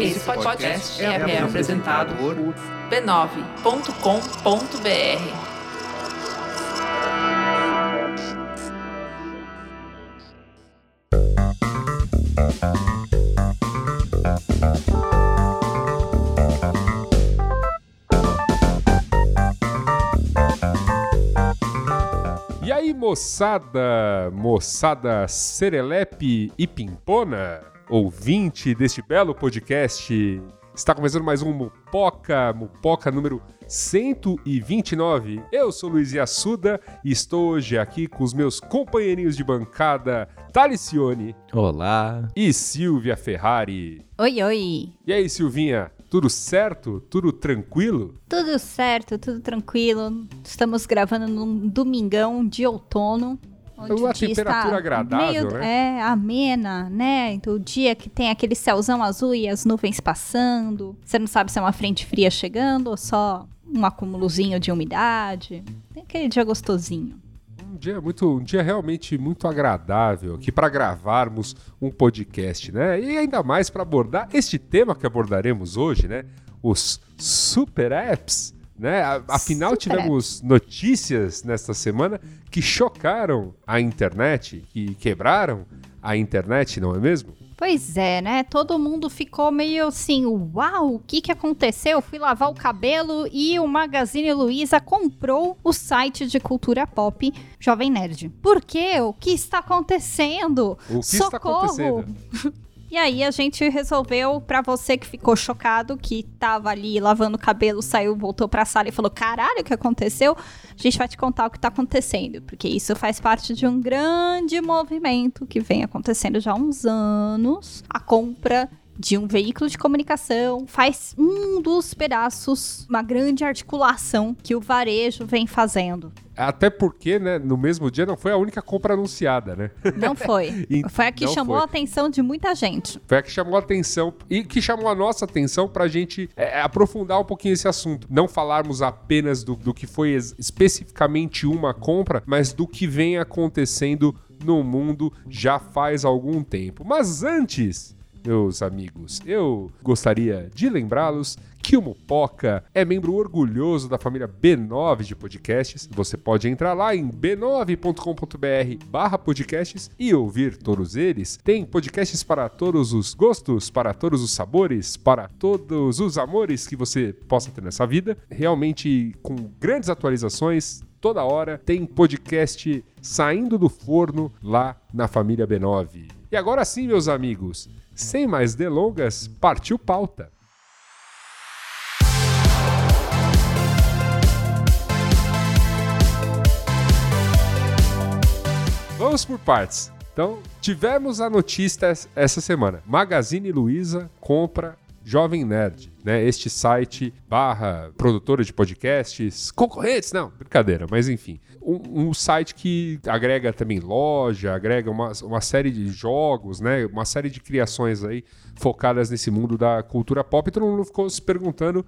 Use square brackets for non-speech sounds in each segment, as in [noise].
Esse podcast é, é apresentado por b9.com.br. E aí, moçada, moçada serelepe e pimpona, ouvinte deste belo podcast, está começando mais um Mupoca, Mupoca número 129. Eu sou Luiz Assuda e estou hoje aqui com os meus companheirinhos de bancada, Talicione Olá. e Silvia Ferrari. Oi, oi. E aí, Silvinha, tudo certo? Tudo tranquilo? Tudo certo, tudo tranquilo. Estamos gravando num domingão de outono. Onde Uma o dia temperatura agradável, meio, né? É, amena, né? Então, o dia que tem aquele céuzão azul e as nuvens passando. Você não sabe se é uma frente fria chegando ou só um acúmulozinho de umidade. Tem aquele dia gostosinho. Um dia muito, um dia realmente muito agradável aqui para gravarmos um podcast, né? E ainda mais para abordar este tema que abordaremos hoje, né? Os super apps, né? Afinal Super tivemos notícias nesta semana que chocaram a internet, que quebraram a internet, não é mesmo? Pois é, né? Todo mundo ficou meio assim, uau, o que que aconteceu? Eu fui lavar o cabelo e o Magazine Luiza comprou o site de cultura pop Jovem Nerd. Por quê? O que está acontecendo? O que está acontecendo? [laughs] E aí a gente resolveu, pra você que ficou chocado, que tava ali lavando o cabelo, saiu, voltou pra sala e falou: caralho, o que aconteceu? A gente vai te contar o que tá acontecendo, porque isso faz parte de um grande movimento que vem acontecendo já há uns anos. A compra de um veículo de comunicação faz um dos pedaços, uma grande articulação que o varejo vem fazendo. Até porque, né, no mesmo dia não foi a única compra anunciada, né? Não foi. [laughs] E Foi a que chamou foi. a atenção de muita gente. Foi a que chamou a atenção e que chamou a nossa atenção para a gente é, aprofundar um pouquinho esse assunto. Não falarmos apenas do, do que foi es- especificamente uma compra, mas do que vem acontecendo no mundo já faz algum tempo. Mas antes, meus amigos, eu gostaria de lembrá-los que o Mupoca é membro orgulhoso da família B9 de podcasts. Você pode entrar lá em b9.com.br barra podcasts e ouvir todos eles. Tem podcasts para todos os gostos, para todos os sabores, para todos os amores que você possa ter nessa vida. Realmente com grandes atualizações, toda hora tem podcast saindo do forno lá na família B9. E agora sim, meus amigos, sem mais delongas, partiu pauta. Vamos por partes. Então, tivemos a notícia es- essa semana. Magazine Luiza compra Jovem Nerd, né? Este site barra produtora de podcasts, concorrentes, não, brincadeira, mas enfim. Um, um site que agrega também loja, agrega uma, uma série de jogos, né? Uma série de criações aí focadas nesse mundo da cultura pop. Todo mundo ficou se perguntando,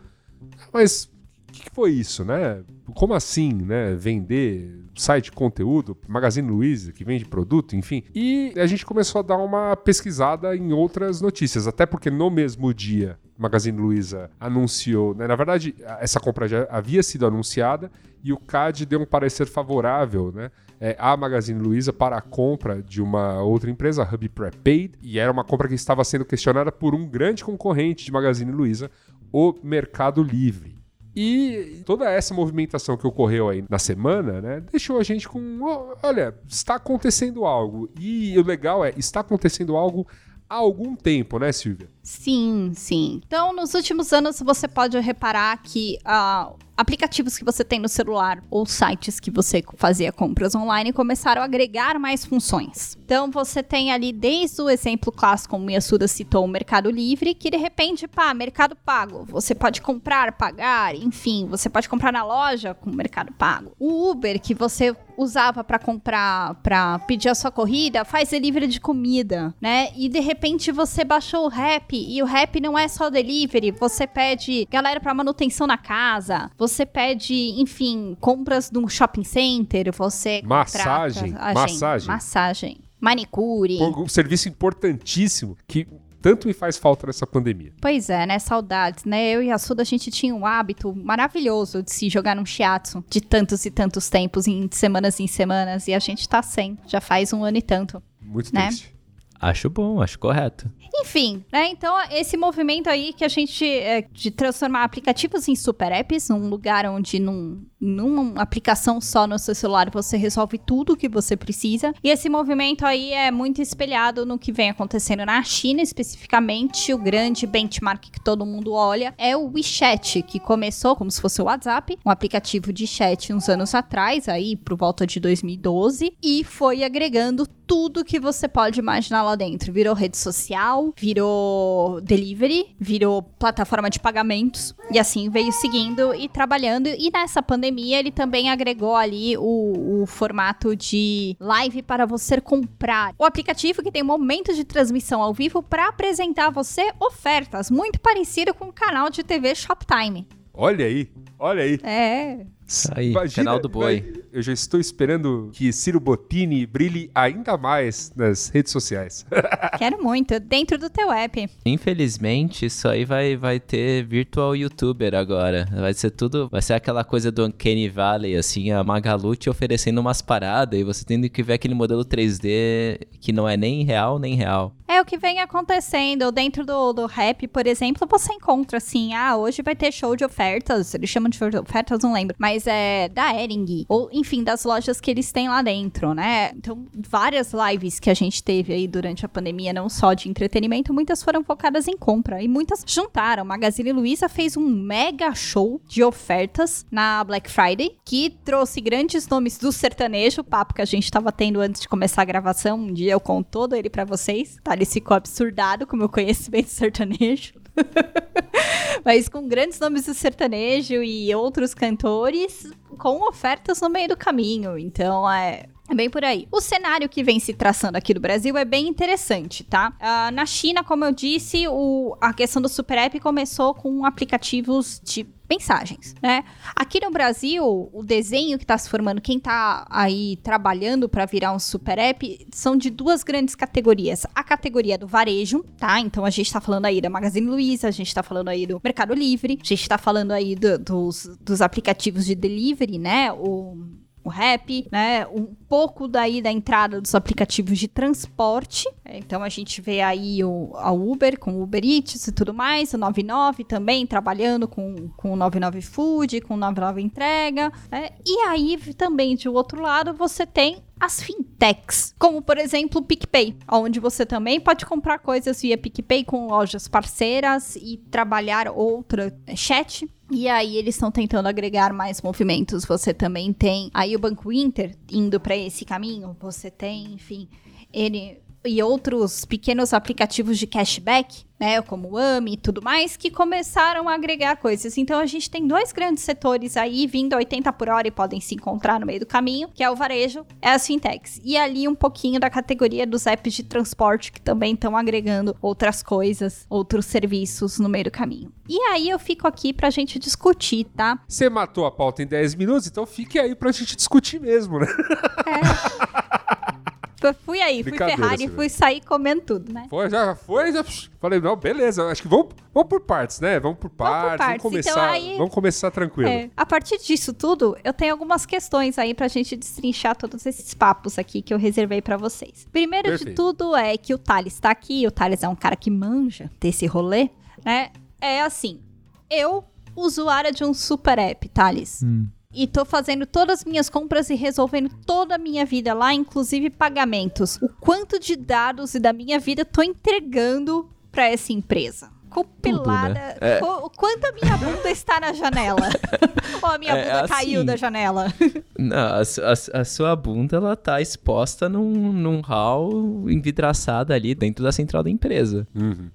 "Ah, mas o que, que foi isso, né? Como assim, né? Vender site de conteúdo, Magazine Luiza, que vende produto, enfim. E a gente começou a dar uma pesquisada em outras notícias, até porque no mesmo dia Magazine Luiza anunciou, né? na verdade, essa compra já havia sido anunciada e o CAD deu um parecer favorável, né? é, à Magazine Luiza para a compra de uma outra empresa, a Hub Prepaid, e era uma compra que estava sendo questionada por um grande concorrente de Magazine Luiza, o Mercado Livre. E toda essa movimentação que ocorreu aí na semana, né, deixou a gente com, olha, está acontecendo algo. E o legal é, está acontecendo algo há algum tempo, né, Silvia? Sim, sim. Então, nos últimos anos, você pode reparar que a, aplicativos que você tem no celular ou sites que você fazia compras online começaram a agregar mais funções. Então você tem ali desde o exemplo clássico, como Yasuda citou, o Mercado Livre, que de repente, pá, Mercado Pago. Você pode comprar, pagar, enfim, você pode comprar na loja com o Mercado Pago. O Uber, que você usava para comprar, para pedir a sua corrida, faz delivery de comida, né? E de repente você baixou o Rap e o Rap não é só delivery, você pede galera para manutenção na casa, você pede, enfim, compras num shopping center, você Massagem, massagem. Massagem, manicure. Um serviço importantíssimo que tanto me faz falta nessa pandemia. Pois é, né? Saudades, né? Eu e a Suda, a gente tinha um hábito maravilhoso de se jogar num shiatsu de tantos e tantos tempos, em semanas em semanas, e a gente tá sem. Já faz um ano e tanto. Muito Né? triste. Acho bom, acho correto. Enfim, né? Então, esse movimento aí que a gente. é, de transformar aplicativos em super apps, num lugar onde num, numa aplicação só no seu celular você resolve tudo o que você precisa. E esse movimento aí é muito espelhado no que vem acontecendo na China, especificamente. O grande benchmark que todo mundo olha é o WeChat, que começou como se fosse o WhatsApp, um aplicativo de chat uns anos atrás, aí por volta de 2012, e foi agregando tudo que você pode imaginar lá dentro. Virou rede social, virou delivery, virou plataforma de pagamentos e assim veio seguindo e trabalhando. E nessa pandemia ele também agregou ali o, o formato de live para você comprar. O aplicativo que tem momento de transmissão ao vivo para apresentar a você ofertas, muito parecido com o canal de TV Shoptime. Olha aí, olha aí. É, aí, Imagina- canal do boi. Eu já estou esperando que Ciro Bottini brilhe ainda mais nas redes sociais. [laughs] quero muito. Dentro do teu app. Infelizmente, isso aí vai, vai ter virtual youtuber agora. Vai ser tudo. Vai ser aquela coisa do Uncanny Valley, assim, a Magalu te oferecendo umas paradas e você tendo que ver aquele modelo 3D que não é nem real nem real. É o que vem acontecendo. Dentro do, do rap, por exemplo, você encontra assim: ah, hoje vai ter show de ofertas. Eles chamam de show de ofertas, não lembro. Mas é da Ering. Ou, enfim, das lojas que eles têm lá dentro, né? Então, várias lives que a gente teve aí durante a pandemia, não só de entretenimento, muitas foram focadas em compra. E muitas juntaram. Magazine Luiza fez um mega show de ofertas na Black Friday, que trouxe grandes nomes do sertanejo, papo que a gente tava tendo antes de começar a gravação. Um dia eu conto todo ele pra vocês. Tá? Ele ficou absurdado com o meu conhecimento sertanejo. [laughs] Mas com grandes nomes do sertanejo e outros cantores com ofertas no meio do caminho. Então é. É bem por aí. O cenário que vem se traçando aqui do Brasil é bem interessante, tá? Ah, na China, como eu disse, o- a questão do Super App começou com aplicativos de mensagens, né? Aqui no Brasil, o desenho que tá se formando, quem tá aí trabalhando para virar um super app, são de duas grandes categorias. A categoria do varejo, tá? Então a gente tá falando aí da Magazine Luiza, a gente tá falando aí do Mercado Livre, a gente tá falando aí do- dos, dos aplicativos de delivery, né? O rap, né? Um pouco daí da entrada dos aplicativos de transporte. Então a gente vê aí o, a Uber com o Uber Eats e tudo mais, o 99 também trabalhando com, com o 99 Food, com o 99 Entrega. né? E aí também de outro lado você tem as fintechs, como por exemplo o PicPay, onde você também pode comprar coisas via PicPay com lojas parceiras e trabalhar outra é, chat. E aí eles estão tentando agregar mais movimentos. Você também tem aí o Banco Inter indo para esse caminho. Você tem, enfim, ele e outros pequenos aplicativos de cashback, né, como o AMI e tudo mais, que começaram a agregar coisas. Então a gente tem dois grandes setores aí vindo a 80 por hora e podem se encontrar no meio do caminho, que é o varejo e as fintechs. E ali um pouquinho da categoria dos apps de transporte que também estão agregando outras coisas, outros serviços no meio do caminho. E aí eu fico aqui pra gente discutir, tá? Você matou a pauta em 10 minutos, então fique aí pra gente discutir mesmo, né? Eu [laughs] fui aí, fui Ferrari, fui sair comendo tudo, né? Foi, já foi, já falei, não, beleza, acho que vamos, vamos por partes, né? Vamos por partes, vamos, partes. começar, Então, aí- vamos começar tranquilo. É, a partir disso tudo, eu tenho algumas questões aí pra gente destrinchar todos esses papos aqui que eu reservei pra vocês. Primeiro de Perfeito. tudo é que o Thales tá aqui, o Thales é um cara que manja desse rolê, né? É assim, eu, usuária de um super app, Thales, e tô fazendo todas as minhas compras e resolvendo toda a minha vida lá, inclusive pagamentos. O quanto de dados e da minha vida tô entregando pra essa empresa? Compilada. né? É. Co- Quanto a minha bunda está na janela? [laughs] Ou a minha É, bunda assim. caiu da janela? [laughs] Não, a, su- a a sua bunda, ela tá exposta num, num hall envidraçada ali dentro da central da empresa.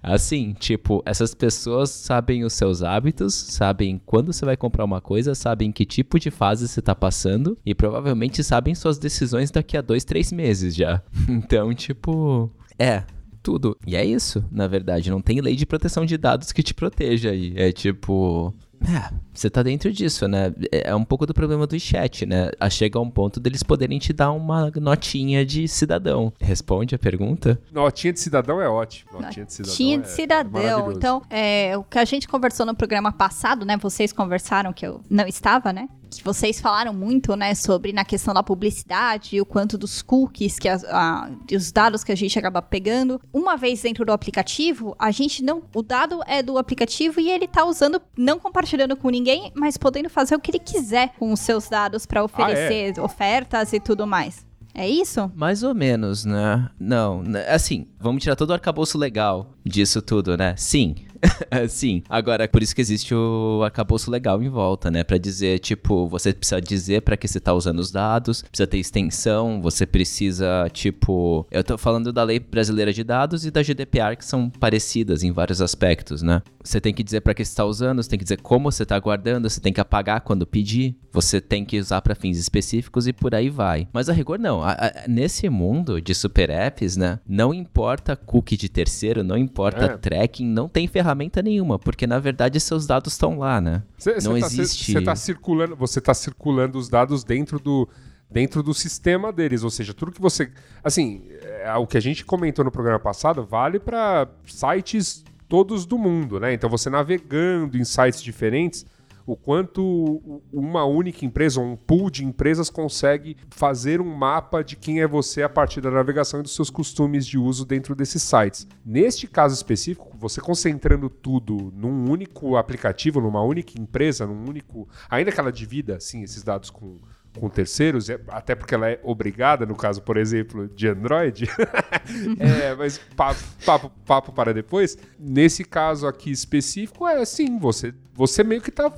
Assim, tipo, essas pessoas sabem os seus hábitos, sabem quando você vai comprar uma coisa, sabem que tipo de fase você tá passando e provavelmente sabem suas decisões daqui a dois, três meses já. [laughs] Então, tipo, é. Tudo. E é isso, na verdade. Não tem lei de proteção de dados que te proteja aí. É tipo. É, você tá dentro disso, né? É é um pouco do problema do chat, né? A chega a um ponto deles poderem te dar uma notinha de cidadão. Responde a pergunta? Notinha de cidadão é ótimo. Notinha de cidadão. Tinha é- de é cidadão. maravilhoso. então, é, o que a gente conversou no programa passado, né? Vocês conversaram que eu não estava, né? Que vocês falaram muito, né, sobre na questão da publicidade, o quanto dos cookies, que as- a- os dados que a gente acaba pegando. Uma vez dentro do aplicativo, a gente não. O dado é do aplicativo e ele tá usando, não compartilhando com ninguém, mas podendo fazer o que ele quiser com os seus dados para oferecer ofertas e tudo mais. É isso? Mais ou menos, né? Não, né? assim, vamos tirar todo o arcabouço legal disso tudo, né? Sim. [laughs] Sim. Agora, por isso que existe o arcabouço legal em volta, né? Pra dizer, tipo, você precisa dizer pra que você tá usando os dados, precisa ter extensão, você precisa, tipo. Eu tô falando da Lei Brasileira de Dados e da GDPR, que são parecidas em vários aspectos, né? Você tem que dizer pra que você tá usando, você tem que dizer como você tá guardando, você tem que apagar quando pedir, você tem que usar pra fins específicos e por aí vai. Mas a rigor, não. A- a- nesse mundo de super apps, né? Não importa cookie de terceiro, não importa É. tracking, não tem ferramenta nenhuma, porque na verdade seus dados estão lá, né? Cê- não tá, cê- existe. cê tá circulando, você tá circulando os dados dentro do, dentro do sistema deles, ou seja, tudo que você, assim, é, o que a gente comentou no programa passado vale para sites todos do mundo, né? Então você navegando em sites diferentes, o quanto uma única empresa, um pool de empresas consegue fazer um mapa de quem é você a partir da navegação e dos seus costumes de uso dentro desses sites. Neste caso específico, você concentrando tudo num único aplicativo, numa única empresa, num único. Ainda que ela divida assim, esses dados com, com terceiros, é- até porque ela é obrigada, no caso, por exemplo, de Android. [laughs] é, mas papo, papo, papo para depois. Nesse caso aqui específico, é assim, você, você meio que tá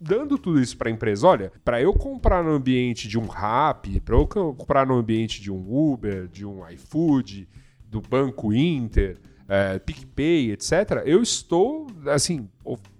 dando tudo isso para a empresa. Olha, para eu comprar no ambiente de um Rappi, para eu co- comprar no ambiente de um Uber, de um iFood, do Banco Inter, é, PicPay, etc., eu estou, assim,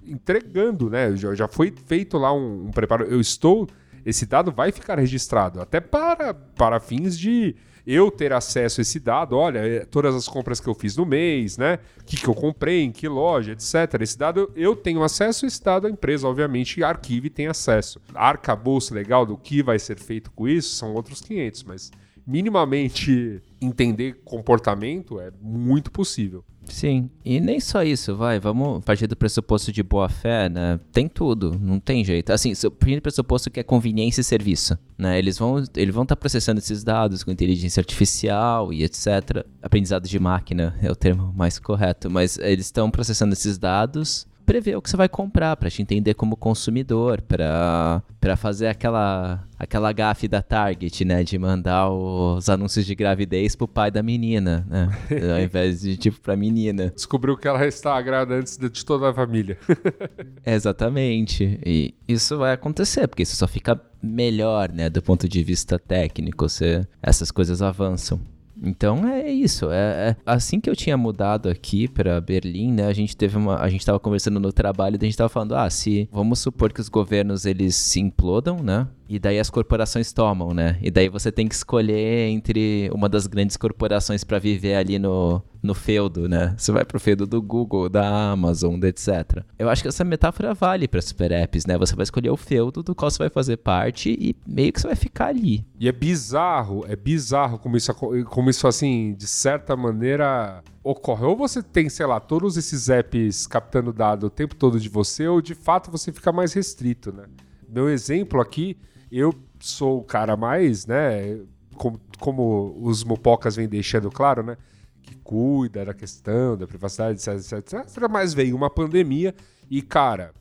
entregando, né? Já, já foi feito lá um, um preparo. Eu estou. Esse dado vai ficar registrado, até para, para fins de eu ter acesso a esse dado, olha, é, todas as compras que eu fiz no mês, né? O que, que eu comprei, em que loja, etc. Esse dado eu- tenho acesso, esse dado a empresa, obviamente, arquiva e tem acesso. Arcabouço legal do que vai ser feito com isso são outros 500, mas minimamente entender comportamento é muito possível. Sim, e nem só isso, vai, vamos partir do pressuposto de boa fé, né? Tem tudo, não tem jeito. Assim, partir do pressuposto que é conveniência e serviço, né? Eles vão eles vão estar processando esses dados com inteligência artificial e etc. Aprendizado de máquina é o termo mais correto, mas eles estão processando esses dados prever o que você vai comprar para te entender como consumidor, para fazer aquela aquela gafe da Target, né, de mandar os anúncios de gravidez pro pai da menina, né, [laughs] ao invés de tipo pra menina. Descobriu que ela está grávida antes de de toda a família. [laughs] Exatamente. E isso vai acontecer, porque isso só fica melhor, né, do ponto de vista técnico, você, essas coisas avançam. Então é isso. É, é- assim que eu tinha mudado aqui pra Berlim, né? A gente teve uma, a gente tava conversando no trabalho, a gente tava falando, ah, se vamos supor que os governos eles se implodam, né? E daí as corporações tomam, né? E daí você tem que escolher entre uma das grandes corporações pra viver ali no, no feudo, né? Você vai pro feudo do Google, da Amazon, etc. Eu acho que essa metáfora vale pra super apps, né? Você vai escolher o feudo do qual você vai fazer parte e meio que você vai ficar ali. E é bizarro, é bizarro como isso, como isso assim, de certa maneira ocorre. Ou você tem, sei lá, todos esses apps captando dado o tempo todo de você, ou de fato você fica mais restrito, né? Meu exemplo aqui, eu sou o cara mais, né, como, como os mupocas vêm deixando claro, né, que cuida da questão da privacidade, etc, etc, etc, mas veio uma pandemia e, cara,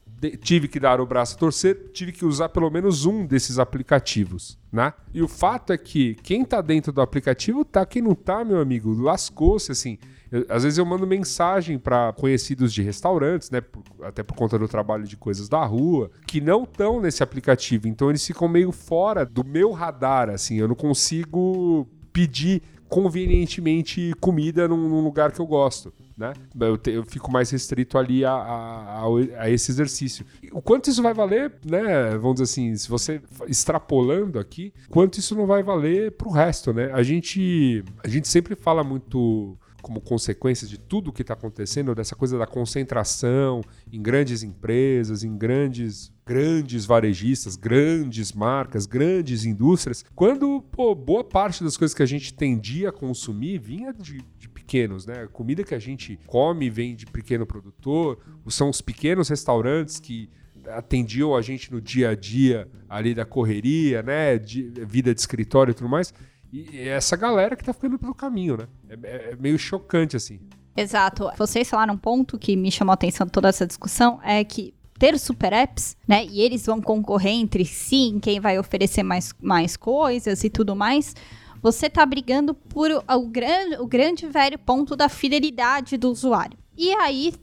tive que dar o braço a torcer, tive que usar pelo menos um desses aplicativos, né? E o fato é que quem tá dentro do aplicativo tá, quem não tá, meu amigo, lascou-se, assim. Eu- às vezes eu mando mensagem para conhecidos de restaurantes, né? por- até por conta do trabalho de coisas da rua, que não estão nesse aplicativo. Então eles ficam meio fora do meu radar, assim. Eu não consigo pedir convenientemente comida num, num lugar que eu gosto. Né? Eu, te- eu fico mais restrito ali a, a- a esse exercício. O quanto isso vai valer, né? Vamos dizer assim, se você extrapolando aqui, quanto isso não vai valer pro resto, né? A gente, a gente sempre fala muito como consequência de tudo que está acontecendo, dessa coisa da concentração em grandes empresas, em grandes grandes varejistas, grandes marcas, grandes indústrias, quando pô, boa parte das coisas que a gente tendia a consumir vinha de, de pequenos, né? A comida que a gente come vem de pequeno produtor, são os pequenos restaurantes que atendiam a gente no dia a dia ali da correria, né? De, vida de escritório e tudo mais. E é essa galera que tá ficando pelo caminho, né? É, é- é meio chocante, assim. Exato. Vocês falaram um ponto que me chamou a atenção toda essa discussão, é que ter super apps, né, e eles vão concorrer entre si em quem vai oferecer mais, mais coisas e tudo mais, você tá brigando por o, o grande, o grande velho ponto da fidelidade do usuário. E aí,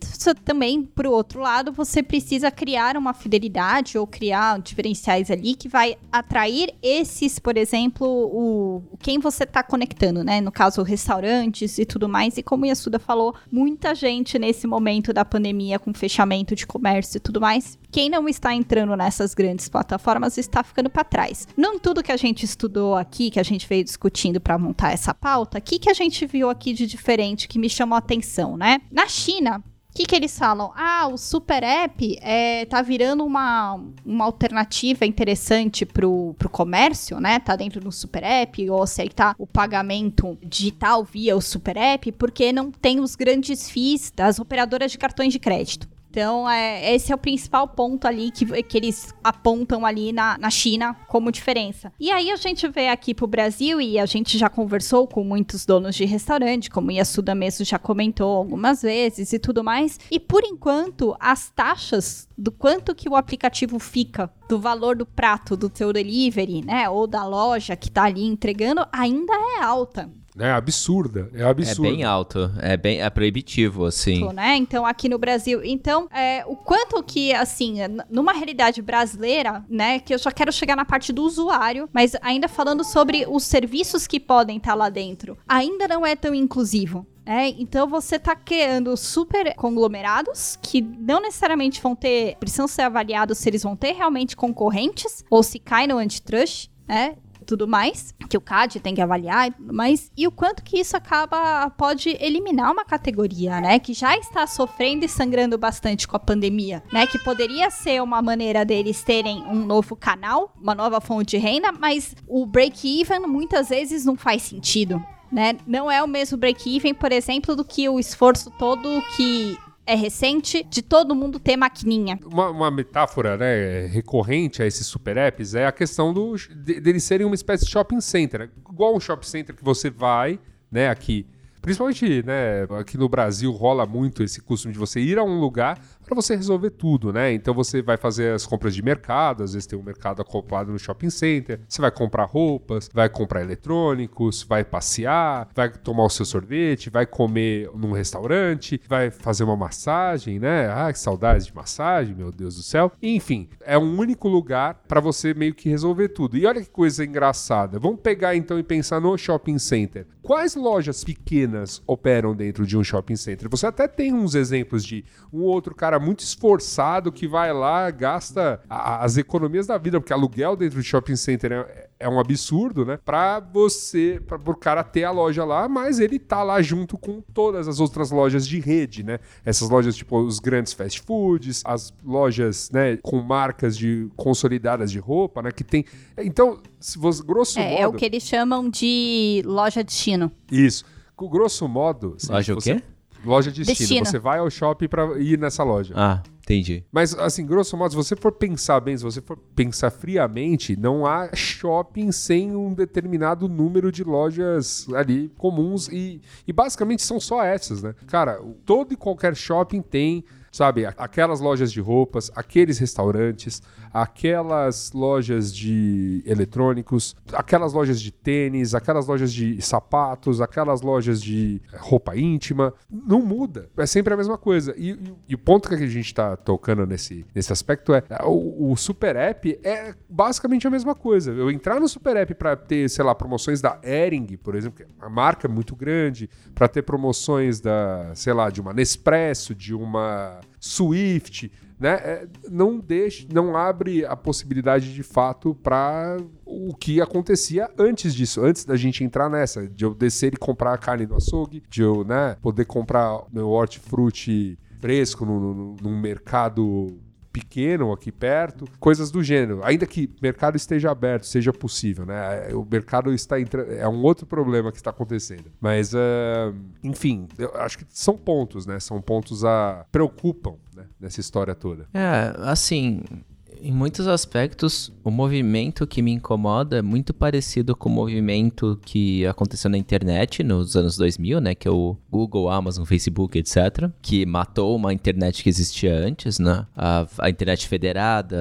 também, pro outro lado, você precisa criar uma fidelidade ou criar diferenciais ali que vai atrair esses, por exemplo, o, o quem você tá conectando, né? No caso, restaurantes e tudo mais. E como o Yasuda falou, muita gente nesse momento da pandemia, com fechamento de comércio e tudo mais, quem não está entrando nessas grandes plataformas está ficando para trás. Não tudo que a gente estudou aqui, que a gente veio discutindo para montar essa pauta, o que, que a gente viu aqui de diferente que me chamou a atenção, né? Na China, o que, que eles falam? Ah, o Super App é, tá virando uma, uma alternativa interessante pro, pro comércio, né? Tá dentro do Super App, ou aceitar o pagamento digital via o Super App, porque não tem os grandes FIIs das operadoras de cartões de crédito. Então, é, esse é o principal ponto ali que, que eles apontam ali na, na China como diferença. E aí a gente vê aqui pro Brasil, e a gente já conversou com muitos donos de restaurante, como Yasuda mesmo já comentou algumas vezes e tudo mais. E por enquanto, as taxas do quanto que o aplicativo fica do valor do prato do teu delivery, né, ou da loja que tá ali entregando, ainda é alta. É absurda, é É absurda. bem alto, é bem é proibitivo, assim. Tipo, né? Então, aqui no Brasil. Então, é, o quanto que, assim, numa realidade brasileira, né? Que eu já quero chegar na parte do usuário, mas ainda falando sobre os serviços que podem estar lá dentro, ainda não é tão inclusivo. né? então você tá criando super conglomerados que não necessariamente vão ter, precisam ser avaliados se eles vão ter realmente concorrentes ou se cai no antitrust, né? Tudo mais, que o CAD tem que avaliar e tudo mais, e o quanto que isso acaba, pode eliminar uma categoria, né, que já está sofrendo e sangrando bastante com a pandemia, né, que poderia ser uma maneira deles terem um novo canal, uma nova fonte de renda, mas o break-even muitas vezes não faz sentido, né, não é o mesmo break-even, por exemplo, do que o esforço todo que é recente de todo mundo ter maquininha. Uma, uma metáfora né, recorrente a esses super apps é a questão do, de, deles serem uma espécie de shopping center. Igual um shopping center que você vai, né, aqui. Principalmente, né, aqui no Brasil rola muito esse costume de você ir a um lugar para você resolver tudo, né? Então você vai fazer as compras de mercado, às vezes tem um mercado acoplado no shopping center, você vai comprar roupas, vai comprar eletrônicos, vai passear, vai tomar o seu sorvete, vai comer num restaurante, vai fazer uma massagem, né? Ah, que saudade de massagem, meu Deus do céu. Enfim, é um único lugar para você meio que resolver tudo. E olha que coisa engraçada. Vamos pegar então e pensar no shopping center. Quais lojas pequenas operam dentro de um shopping center? Você até tem uns exemplos de um outro cara muito esforçado que vai lá, gasta a- as economias da vida, porque aluguel dentro de shopping center é, é um absurdo, né? Pra você, para o cara ter a loja lá, mas ele tá lá junto com todas as outras lojas de rede, né? Essas lojas, tipo, os grandes fast foods, as lojas, né, com marcas de consolidadas de roupa, né? Que tem. Então, se você, grosso É, modo. é o que eles chamam de loja destino. Isso. Com grosso modo. assim, Loja o quê? Loja de destino. Destino. Você vai ao shopping pra ir nessa loja. Ah, entendi. Mas, assim, grosso modo, se você for pensar bem, se você for pensar friamente, não há shopping sem um determinado número de lojas ali comuns e, e basicamente são só essas, né? Cara, todo e qualquer shopping tem sabe? Aquelas lojas de roupas, aqueles restaurantes, aquelas lojas de eletrônicos, aquelas lojas de tênis, aquelas lojas de sapatos, aquelas lojas de roupa íntima. Não muda. É sempre a mesma coisa. E, e, e o ponto que a gente está tocando nesse, nesse aspecto é o, o, Super App é basicamente a mesma coisa. Eu entrar no Super App para ter, sei lá, promoções da Ering, por exemplo, que é a marca é muito grande, para ter promoções da, sei lá, de uma Nespresso, de uma Swift, né? É, não deixa, não abre a possibilidade de fato para o que acontecia antes disso, antes da gente entrar nessa, de eu descer e comprar a carne do açougue, de eu, né, poder comprar meu hortifruti fresco num mercado pequeno aqui perto, coisas do gênero. Ainda que mercado esteja aberto, seja possível, né? O mercado está entrando. É um outro problema que está acontecendo. Mas, uh, enfim, eu acho que são pontos, né? São pontos a. preocupam né? nessa história toda. É, assim, em muitos aspectos, o movimento que me incomoda é muito parecido com o movimento que aconteceu na internet nos anos 2000, né? Que é o Google, Amazon, Facebook, etc. Que matou uma internet que existia antes, né? A, a internet federada,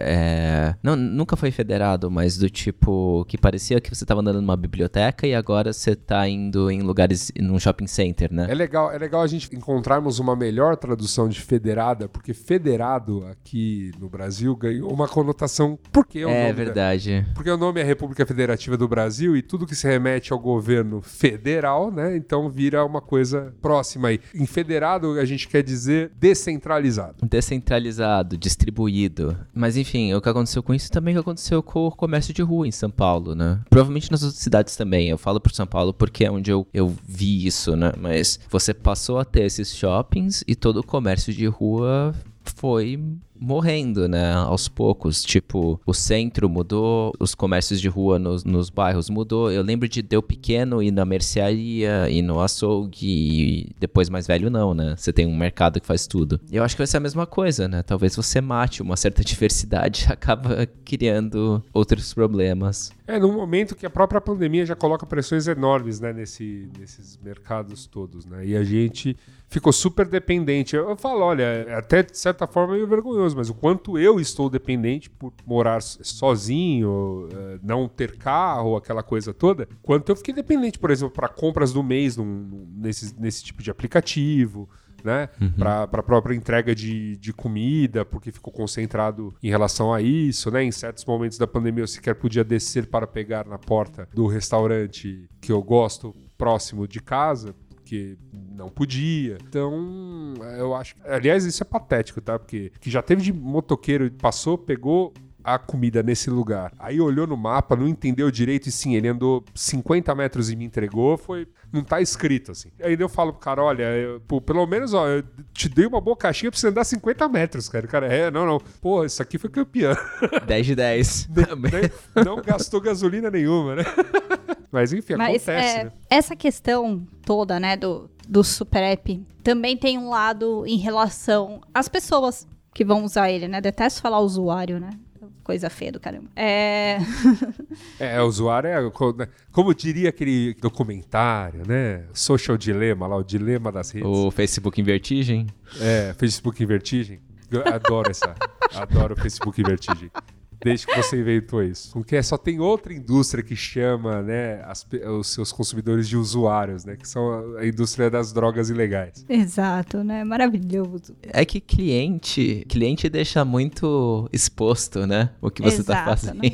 é... Não, nunca foi federado, mas do tipo que parecia que você estava andando numa biblioteca e agora você está indo em lugares, num shopping center, né? É legal, é legal a gente encontrarmos uma melhor tradução de federada, porque federado aqui no Brasil ganhou uma conotação. Porque é o É nome verdade. Da, porque o nome é República Federativa do Brasil e tudo que se remete ao governo federal, né? Então vira uma coisa próxima aí. Em federado, a gente quer dizer descentralizado. Descentralizado, distribuído. Mas enfim, o que aconteceu com isso também é o que aconteceu com o comércio de rua em São Paulo, né? Provavelmente nas outras cidades também. Eu falo por São Paulo porque é onde eu, eu vi isso, né? Mas você passou a ter esses shoppings e todo o comércio de rua foi morrendo, né, aos poucos. Tipo, o centro mudou, os comércios de rua nos, nos bairros mudou. Eu lembro de Deu Pequeno ir na mercearia, ir no açougue, e depois mais velho não, né? Você tem um mercado que faz tudo. Eu acho que vai ser a mesma coisa, né? Talvez você mate uma certa [laughs] diversidade, acaba criando outros problemas. É, num momento que a própria pandemia já coloca pressões enormes, né, nesse, nesses mercados todos, né? E a gente ficou super dependente. Eu, eu falo, olha, até de certa forma é meio vergonhoso, mas o quanto eu estou dependente por morar sozinho, eh, não ter carro, aquela coisa toda, quanto eu fiquei dependente, por exemplo, para compras do mês num, num, nesse, nesse tipo de aplicativo. Né? Uhum. Para a própria entrega de, de comida, porque ficou concentrado em relação a isso, né? Em certos momentos da pandemia eu sequer podia descer para pegar na porta do restaurante que eu gosto próximo de casa, porque não podia. Então, eu acho. Aliás, isso é patético, tá? Porque que já teve de motoqueiro, passou, pegou a comida nesse lugar. Aí olhou no mapa, não entendeu direito e sim, ele andou 50 metros e me entregou, foi. Não tá escrito assim. Aí eu falo pro cara: olha, eu, pô, pelo menos, ó, eu te dei uma boa caixinha pra você andar 50 metros, cara. O cara, é, não, não. Pô, isso aqui foi campeão. [laughs] 10 de 10. [laughs] não, não gastou gasolina nenhuma, né? [laughs] Mas enfim, Mas, acontece. É, né? Essa questão toda, né, do, do Super App, também tem um lado em relação às pessoas que vão usar ele, né? Detesto falar usuário, né? Coisa feia do caramba. É. é, usuário é. Né, como diria aquele documentário, né? Social Dilema, lá, o dilema das redes. O Facebook em vertigem. É, Facebook em vertigem. Eu adoro essa. adoro o Facebook em vertigem desde que você inventou isso. Porque só tem outra indústria que chama né, as, os seus consumidores de usuários, né? Que são a indústria das drogas ilegais. Exato, né? Maravilhoso. É que cliente, cliente deixa muito exposto, né? O que você está fazendo. Né?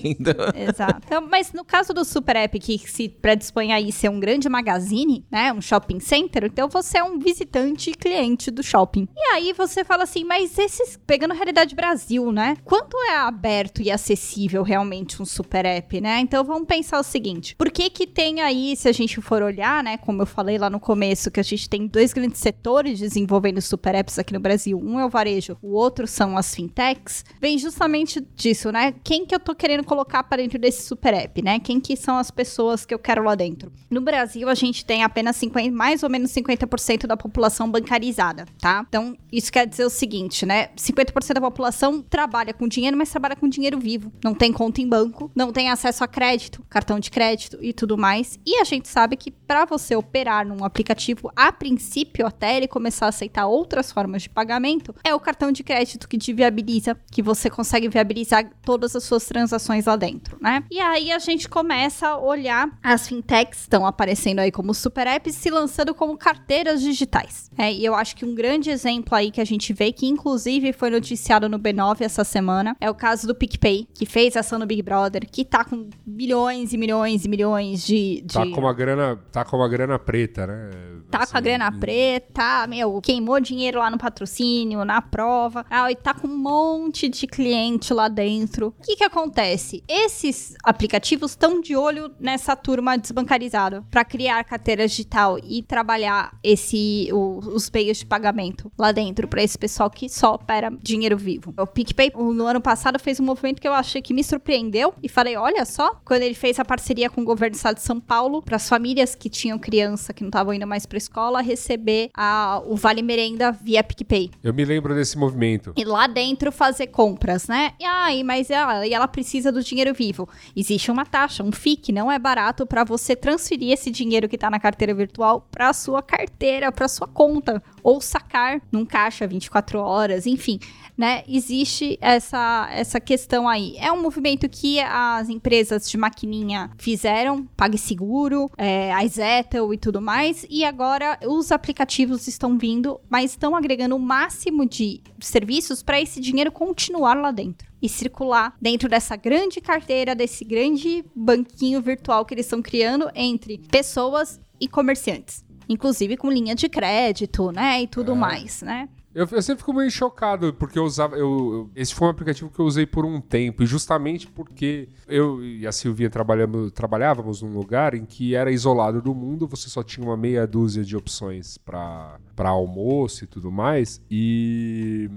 [laughs] Exato. Então, mas no caso do Super App, que se predispõe aí ser um grande magazine, né? Um shopping center, então você é um visitante e cliente do shopping. E aí você fala assim, mas esses, pegando a realidade Brasil, né? Quanto é aberto e acessível realmente um super app, né? Então vamos pensar o seguinte: por que que tem aí, se a gente for olhar, né, como eu falei lá no começo, que a gente tem dois grandes setores desenvolvendo super apps aqui no Brasil. Um é o varejo, o outro são as fintechs. Vem justamente disso, né? Quem que eu tô querendo colocar para dentro desse super app, né? Quem que são as pessoas que eu quero lá dentro? No Brasil, a gente tem apenas 50, mais ou menos 50% da população bancarizada, tá? Então, isso quer dizer o seguinte, né? 50% da população trabalha com dinheiro, mas trabalha com dinheiro vivo vivo, não tem conta em banco, não tem acesso a crédito, cartão de crédito e tudo mais. E a gente sabe que para você operar num aplicativo, a princípio, até ele começar a aceitar outras formas de pagamento, é o cartão de crédito que te viabiliza, que você consegue viabilizar todas as suas transações lá dentro, né? E aí a gente começa a olhar as fintechs estão aparecendo aí como super apps se lançando como carteiras digitais. É, e eu acho que um grande exemplo aí que a gente vê, que inclusive foi noticiado no B9 essa semana, é o caso do PicPay, que fez ação no Big Brother, que tá com bilhões e milhões e milhões de. de... Tá com uma grana, tá com uma grana preta, né? Tá com a grana preta, meu, queimou dinheiro lá no patrocínio, na prova. Ah, e tá com um monte de cliente lá dentro. O que que acontece? Esses aplicativos estão de olho nessa turma desbancarizada para criar carteira digital e trabalhar esse o, os meios de pagamento lá dentro para esse pessoal que só opera dinheiro vivo. O PicPay no ano passado fez um movimento que eu achei que me surpreendeu e falei, olha só, quando ele fez a parceria com o governo do estado de São Paulo para as famílias que tinham criança que não estavam indo mais para escola receber a, o vale merenda via PicPay. Eu me lembro desse movimento. E lá dentro fazer compras, né? E aí, mas ela, e ela precisa do dinheiro vivo. Existe uma taxa, um que não é barato para você transferir esse dinheiro que está na carteira virtual para sua carteira, para sua conta ou sacar num caixa 24 horas, enfim, né? Existe essa essa questão aí. É um movimento que as empresas de maquininha fizeram, PagSeguro, é, a Zettel e tudo mais, e agora os aplicativos estão vindo, mas estão agregando o máximo de serviços para esse dinheiro continuar lá dentro e circular dentro dessa grande carteira, desse grande banquinho virtual que eles estão criando entre pessoas e comerciantes. Inclusive com linha de crédito, né? E tudo é. mais, né? Eu, eu, sempre fico meio chocado, porque eu usava. Eu, eu, esse foi um aplicativo que eu usei por um tempo, e justamente porque eu e a Silvinha trabalhamos, trabalhávamos num lugar em que era isolado do mundo, você só tinha uma meia dúzia de opções para almoço e tudo mais, e,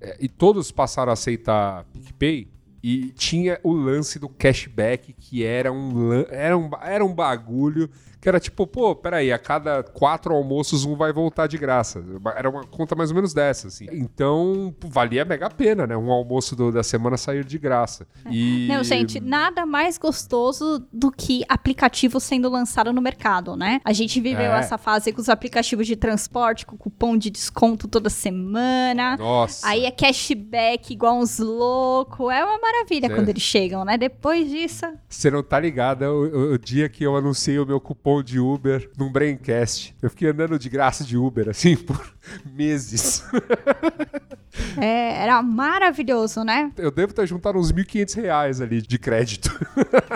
é, e todos passaram a aceitar PicPay. E tinha o lance do cashback, que era um, era um, era um bagulho que era tipo, pô, peraí, a cada quatro almoços um vai voltar de graça. Era uma conta mais ou menos dessa, assim. Então, valia mega pena, né? Um almoço do, da semana sair de graça. É. E... Não, gente, nada mais gostoso do que aplicativo sendo lançado no mercado, né? A gente viveu é. essa fase com os aplicativos de transporte, com cupom de desconto toda semana. Nossa. Aí é cashback igual uns loucos. É uma maravilha quando eles chegam, né? Depois disso... Você não tá ligada o, o dia que eu anunciei o meu cupom de Uber num Braincast. Eu fiquei andando de graça de Uber, assim, [laughs] por meses. [laughs] É, era maravilhoso, né? Eu devo ter juntado uns 1.500 reais ali de crédito. [laughs]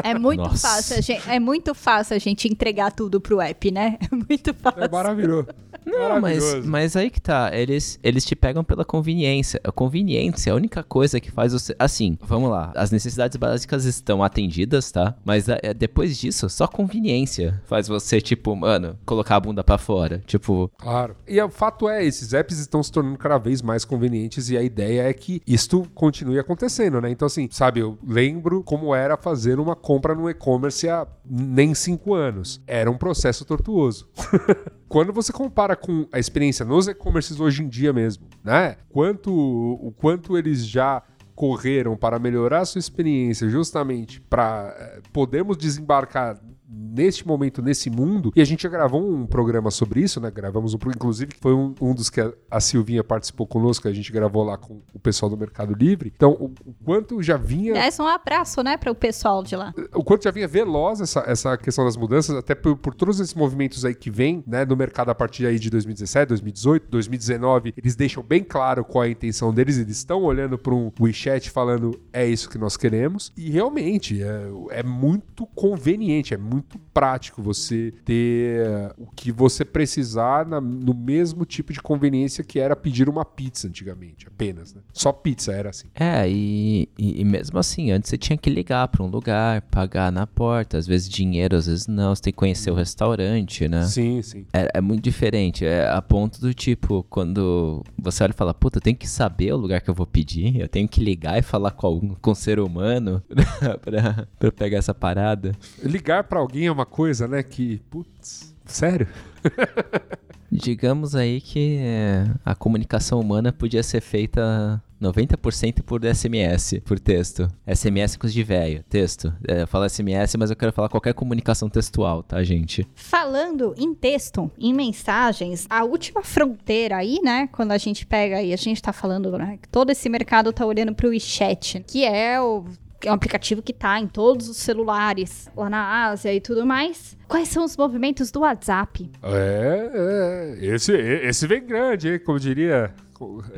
É muito Nossa. fácil, gente, é muito fácil a gente entregar tudo pro app, né? [laughs] É muito fácil. É maravilhoso. Não, mas, mas aí que tá. Eles, eles te pegam pela conveniência. A conveniência é a única coisa que faz você. Assim, vamos lá. As necessidades básicas estão atendidas, tá? Mas é, depois disso, só conveniência faz você, tipo, mano, colocar a bunda pra fora. Tipo. Claro. E o fato é, esses apps estão se tornando cada vez mais convenientes e a ideia é que isto continue acontecendo, né? Então, assim, sabe, eu lembro como era fazer uma compra no e-commerce há nem cinco anos. Era um processo tortuoso. [laughs] Quando você compara com a experiência nos e-commerces hoje em dia mesmo, né? Quanto, o quanto eles já correram para melhorar sua experiência justamente para eh, podermos desembarcar neste momento, nesse mundo, e a gente já gravou um programa sobre isso, né? Gravamos um, inclusive, foi um, um dos que a, a, Silvinha participou conosco, a gente gravou lá com o pessoal do Mercado Livre. Então, o, o quanto já vinha. É um abraço, né, para o pessoal de lá. O quanto já vinha veloz essa, essa questão das mudanças, até por, por todos esses movimentos aí que vem, né, no mercado a partir aí de 2017, 2018, 2019, eles deixam bem claro qual é a intenção deles, eles estão olhando para um WeChat falando é isso que nós queremos, e realmente é, é muito conveniente, é muito muito prático você ter o que você precisar na, no mesmo tipo de conveniência que era pedir uma pizza antigamente, apenas, né? Só pizza era assim. É, e, e, e mesmo assim, antes você tinha que ligar para um lugar, pagar na porta, às vezes dinheiro, às vezes não, você tem que conhecer o restaurante, né? Sim, sim. É, é muito diferente, é a ponto do tipo, quando você olha e fala, puta, eu tenho que saber o lugar que eu vou pedir, eu tenho que ligar e falar com, com o ser humano [laughs] pra, pra pegar essa parada. Ligar para alguém é uma coisa, né? Que, putz, sério? [laughs] Digamos aí que é, a comunicação humana podia ser feita 90% por SMS, por texto. SMS com os de velho, texto. É, eu falo SMS, mas eu quero falar qualquer comunicação textual, tá, gente? Falando em texto, em mensagens, a última fronteira aí, né? Quando a gente pega aí, a gente tá falando, né? Que todo esse mercado tá olhando pro WeChat, que é o é um aplicativo que tá em todos os celulares lá na Ásia e tudo mais. Quais são os movimentos do WhatsApp? É, é esse, esse vem grande? Como diria.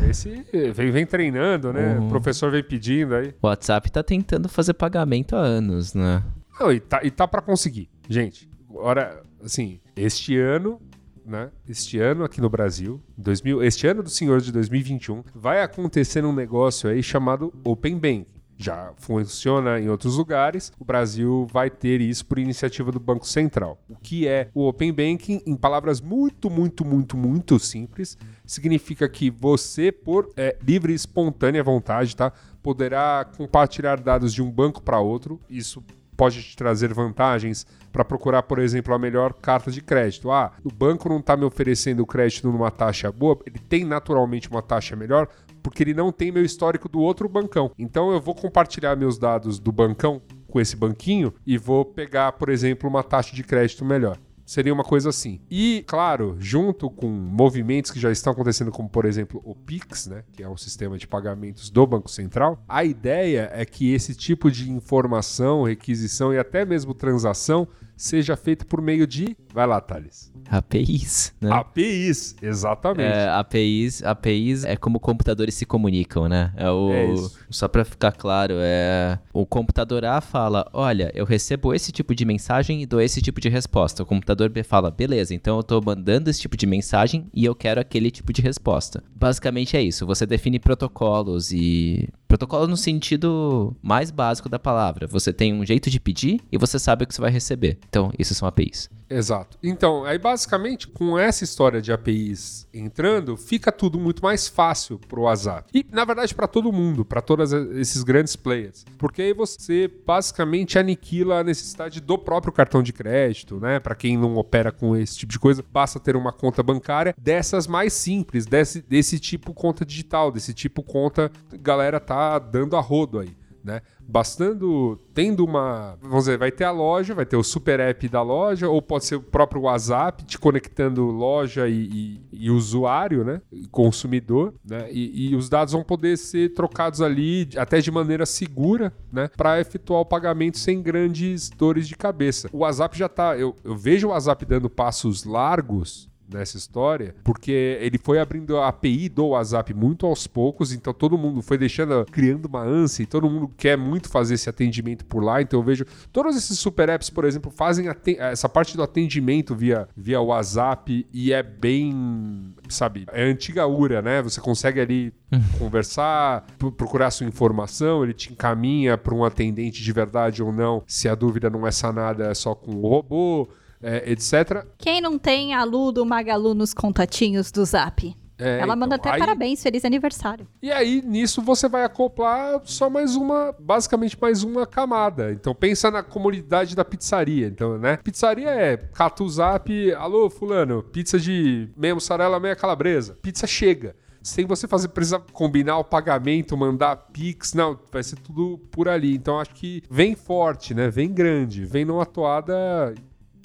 Esse vem, vem treinando, né? Uhum. O professor vem pedindo aí. O WhatsApp tá tentando fazer pagamento há anos, né? Não, e tá, e tá pra conseguir. Gente, agora, assim, este ano né? Este ano aqui no Brasil, 2000, este ano do senhor de 2021, vai acontecer um negócio aí chamado Open Bank. Já funciona em outros lugares. O Brasil vai ter isso por iniciativa do Banco Central. O que é o Open Banking? Em palavras muito, muito, muito, muito simples, significa que você, por é, livre e espontânea vontade, tá, poderá compartilhar dados de um banco para outro. Isso pode te trazer vantagens para procurar, por exemplo, a melhor carta de crédito. Ah, o banco não está me oferecendo crédito numa taxa boa, ele tem naturalmente uma taxa melhor, porque ele não tem meu histórico do outro bancão. Então eu vou compartilhar meus dados do bancão com esse banquinho e vou pegar, por exemplo, uma taxa de crédito melhor. Seria uma coisa assim. E, claro, junto com movimentos que já estão acontecendo, como por exemplo o Pix, né, que é um sistema de pagamentos do Banco Central, a ideia é que esse tipo de informação, requisição e até mesmo transação seja feito por meio de. Vai lá, Thales. APIs, né? APIs, exatamente. É, APIs, APIs é como computadores se comunicam, né? É o É isso. só para ficar claro, é o computador A fala: "Olha, eu recebo esse tipo de mensagem e dou esse tipo de resposta". O computador B fala: "Beleza, então eu tô mandando esse tipo de mensagem e eu quero aquele tipo de resposta". Basicamente é isso. Você define protocolos e protocolo no sentido mais básico da palavra. Você tem um jeito de pedir e você sabe o que você vai receber. Então, isso são APIs. Exato. Então, aí basicamente, com essa história de APIs entrando, fica tudo muito mais fácil pro WhatsApp. E, na verdade, para todo mundo, para todos esses grandes players. Porque aí você basicamente aniquila a necessidade do próprio cartão de crédito, né? Para quem não opera com esse tipo de coisa, basta ter uma conta bancária dessas mais simples, desse, desse tipo conta digital, desse tipo conta, galera tá dando a rodo aí. Né? Bastando, tendo uma. Vamos dizer, vai ter a loja, vai ter o super app da loja, ou pode ser o próprio WhatsApp te conectando loja e, e- e usuário, né? E consumidor, né? E, e os dados vão poder ser trocados ali até de maneira segura, né? Para efetuar o pagamento sem grandes dores de cabeça. O WhatsApp já tá. Eu, eu vejo o WhatsApp dando passos largos nessa história, porque ele foi abrindo a API do WhatsApp muito aos poucos, então todo mundo foi deixando, criando uma ânsia, e todo mundo quer muito fazer esse atendimento por lá, então eu vejo todos esses super apps, por exemplo, fazem essa parte do atendimento via, via WhatsApp e é bem, sabe, é antiga URA, né? Você consegue ali conversar, pro- procurar sua informação, ele te encaminha para um atendente de verdade ou não, se a dúvida não é sanada é só com o robô, é, etc. Quem não tem a Lu do Magalu nos contatinhos do Zap? É, Ela manda então, até aí- parabéns, feliz aniversário. E aí, nisso, você vai acoplar só mais uma, basicamente mais uma camada. Então, pensa na comunidade da pizzaria. Então, né? Pizzaria é cata o zap, alô, fulano, pizza de meia mussarela, meia calabresa. Pizza chega. Sem você fazer, precisa combinar o pagamento, mandar pix, não, vai ser tudo por ali. Então, acho que vem forte, né? Vem grande, vem numa toada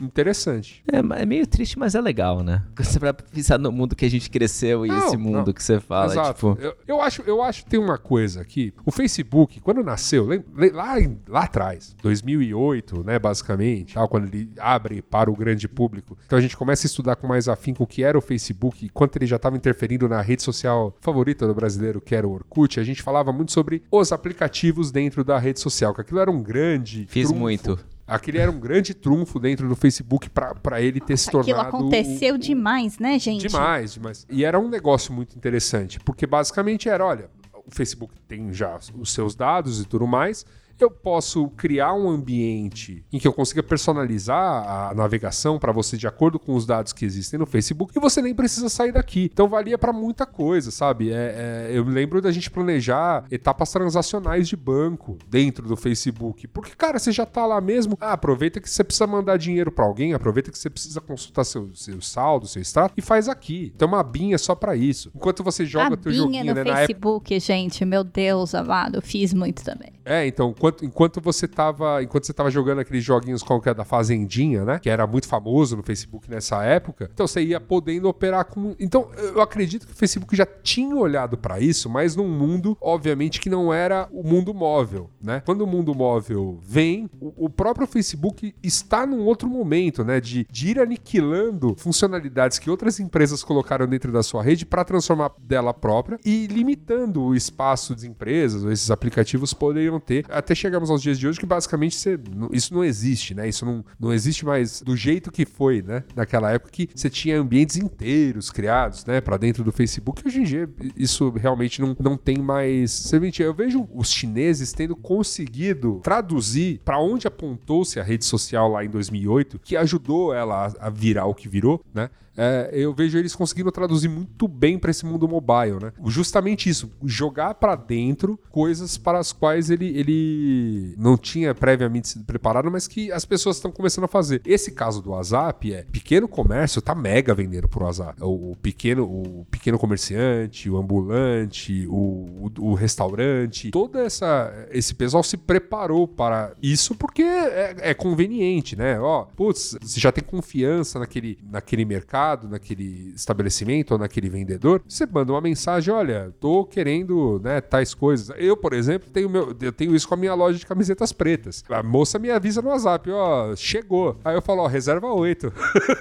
interessante. É, é meio triste, mas é legal, né? [laughs] Você vai pensar no mundo que a gente cresceu e Não, esse mundo não. que você fala, Exato. tipo... Eu, eu acho, eu acho que tem uma coisa aqui. O Facebook, quando nasceu, lá, lá atrás, 2008, né, basicamente, tal, quando ele abre para o grande público, então a gente começa a estudar com mais afinco o que era o Facebook e quanto ele já estava interferindo na rede social favorita do brasileiro, que era o Orkut. A gente falava muito sobre os aplicativos dentro da rede social, que aquilo era um grande. Fiz trunfo. muito. Aquele era um grande trunfo dentro do Facebook para ele ter se tornado. Aquilo aconteceu o- demais, né, gente? Demais, demais. E era um negócio muito interessante, porque basicamente era, olha, o Facebook tem já os seus dados e tudo mais, eu posso criar um ambiente em que eu consiga personalizar a navegação para você de acordo com os dados que existem no Facebook e você nem precisa sair daqui. Então valia para muita coisa, sabe? É, é, eu lembro da gente planejar etapas transacionais de banco dentro do Facebook, porque cara, você já tá lá mesmo. Ah, aproveita que você precisa mandar dinheiro para alguém, aproveita que você precisa consultar seu, seu saldo, seu extrato e faz aqui. Tem uma binha só para isso. Enquanto você joga a teu joguinho, no né, Facebook, gente, meu Deus amado, fiz muito também. É, então, enquanto, enquanto você tava. Enquanto você tava jogando aqueles joguinhos qualquer da Fazendinha, né? Que era muito famoso no Facebook nessa época, então você ia podendo operar com. Então, eu acredito que o Facebook já tinha olhado para isso, mas num mundo, obviamente, que não era o mundo móvel, né? Quando o mundo móvel vem, o, o próprio Facebook está num outro momento, né? De, de ir aniquilando funcionalidades que outras empresas colocaram dentro da sua rede para transformar dela própria e limitando o espaço das empresas, ou esses aplicativos poderiam ter, até chegamos aos dias de hoje que basicamente você, isso não existe, né? Isso não, não existe mais do jeito que foi, né? Naquela época que você tinha ambientes inteiros criados, né? Para dentro do Facebook. Hoje em dia isso realmente não, não tem mais serventia. Eu vejo os chineses tendo conseguido traduzir para onde apontou-se a rede social lá em 2008, que ajudou ela a virar o que virou, né? É, eu vejo eles conseguindo traduzir muito bem para esse mundo mobile, né? Justamente isso, jogar para dentro coisas para as quais ele, ele não tinha previamente sido preparado, mas que as pessoas estão começando a fazer. Esse caso do WhatsApp é pequeno comércio tá mega vendendo por WhatsApp. O, o pequeno, o pequeno comerciante, o ambulante, o, o, o restaurante, todo essa, esse pessoal se preparou para isso porque é, é conveniente, né? Ó, putz, você já tem confiança naquele, naquele mercado, naquele estabelecimento ou naquele vendedor, você manda uma mensagem, olha, tô querendo, né, tais coisas. Eu, por exemplo, tenho meu, eu tenho isso com a minha loja de camisetas pretas. A moça me avisa no WhatsApp, ó, chegou. Aí eu falo, ó, reserva 8.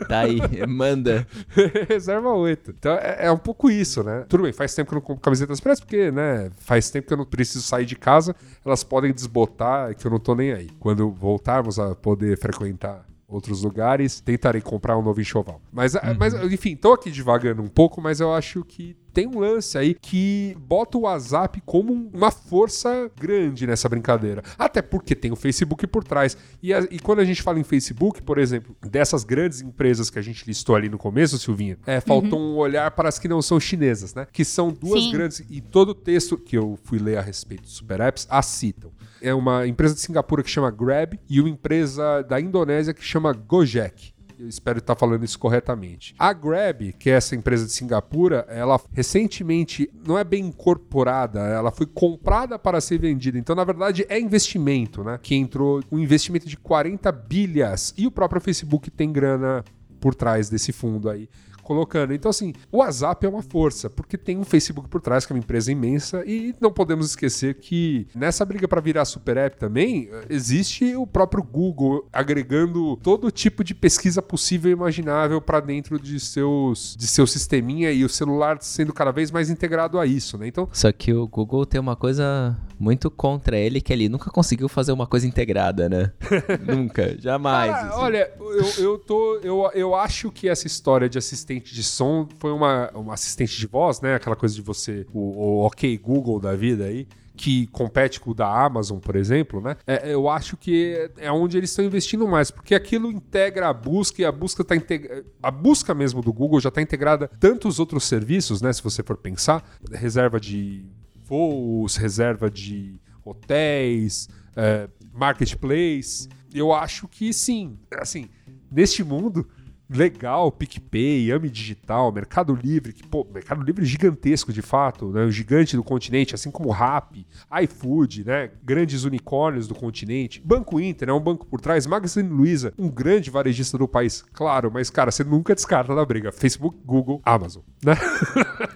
Daí, [laughs] manda. [laughs] reserva 8. Então é, é um pouco isso, né? Tudo bem, faz tempo que eu não compro camisetas pretas, porque, né, faz tempo que eu não preciso sair de casa, elas podem desbotar, que eu não tô nem aí. Quando voltarmos a poder frequentar outros lugares, tentarei comprar um novo enxoval. Mas, ah, mas enfim, tô aqui devagando um pouco, mas eu acho que tem um lance aí que bota o WhatsApp como um- uma força grande nessa brincadeira. Até porque tem o Facebook por trás. E, a- e quando a gente fala em Facebook, por exemplo, dessas grandes empresas que a gente listou ali no começo, Silvinha, é, faltou um olhar para as que não são chinesas, né? Que são duas Sim. grandes. E todo o texto que eu fui ler a respeito dos super apps as citam. É uma empresa de Singapura que chama Grab e uma empresa da Indonésia que chama Gojek. Eu espero estar falando isso corretamente. A Grab, que é essa empresa de Singapura, ela recentemente não é bem incorporada, ela foi comprada para ser vendida. Então, na verdade, é investimento, né? Que entrou um investimento de 40 bilhas. E o próprio Facebook tem grana por trás desse fundo aí colocando. Então, assim, o WhatsApp é uma força, porque tem um Facebook por trás, que é uma empresa imensa, e não podemos esquecer que nessa briga para virar super app também, eh, existe o próprio Google agregando todo tipo de pesquisa possível e imaginável para dentro de seus de seu sisteminha e o celular sendo cada vez mais integrado a isso, né? Então, Só que o Google tem uma coisa muito contra ele, que ele nunca conseguiu fazer uma coisa integrada, né? [laughs] nunca, jamais. Cara, assim. olha, eu, eu tô. Eu, eu acho que essa história de assistente de som foi uma, uma assistente de voz, né? Aquela coisa de você. O, o OK Google da vida aí. Que compete com o da Amazon, por exemplo, né? É, eu acho que é onde eles estão investindo mais, porque aquilo integra a busca e a busca tá integra... A busca mesmo do Google já está integrada tantos outros serviços, né? Se você for pensar, reserva de voos, reserva de hotéis, é, marketplace. Eu acho que sim. Assim, neste mundo legal, PicPay, Ame Digital, Mercado Livre, que, pô, Mercado Livre gigantesco de fato, né? O gigante do continente, assim como o Rappi, iFood, né? Grandes unicórnios do continente. Banco Inter, né? Um banco por trás. Magazine Luiza, um grande varejista do país, claro, mas, cara, você nunca descarta da briga. Facebook, Google, Amazon, né?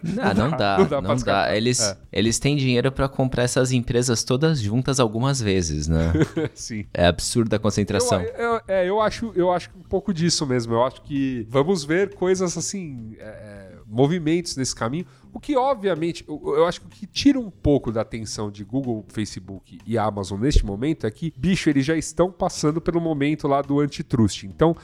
Não, não dá, não não dá dá. pra descartar. Eles, É. eles têm dinheiro pra comprar essas empresas todas juntas algumas vezes, né? [laughs] Sim. É absurda a concentração. Eu, eu- é, eu acho, eu acho um pouco disso mesmo. Eu acho que vamos ver coisas assim, é, é, movimentos nesse caminho. O que, obviamente, eu, eu acho que o que tira um pouco da atenção de Google, Facebook e Amazon neste momento é que, bicho, eles já estão passando pelo momento lá do antitrust. Então,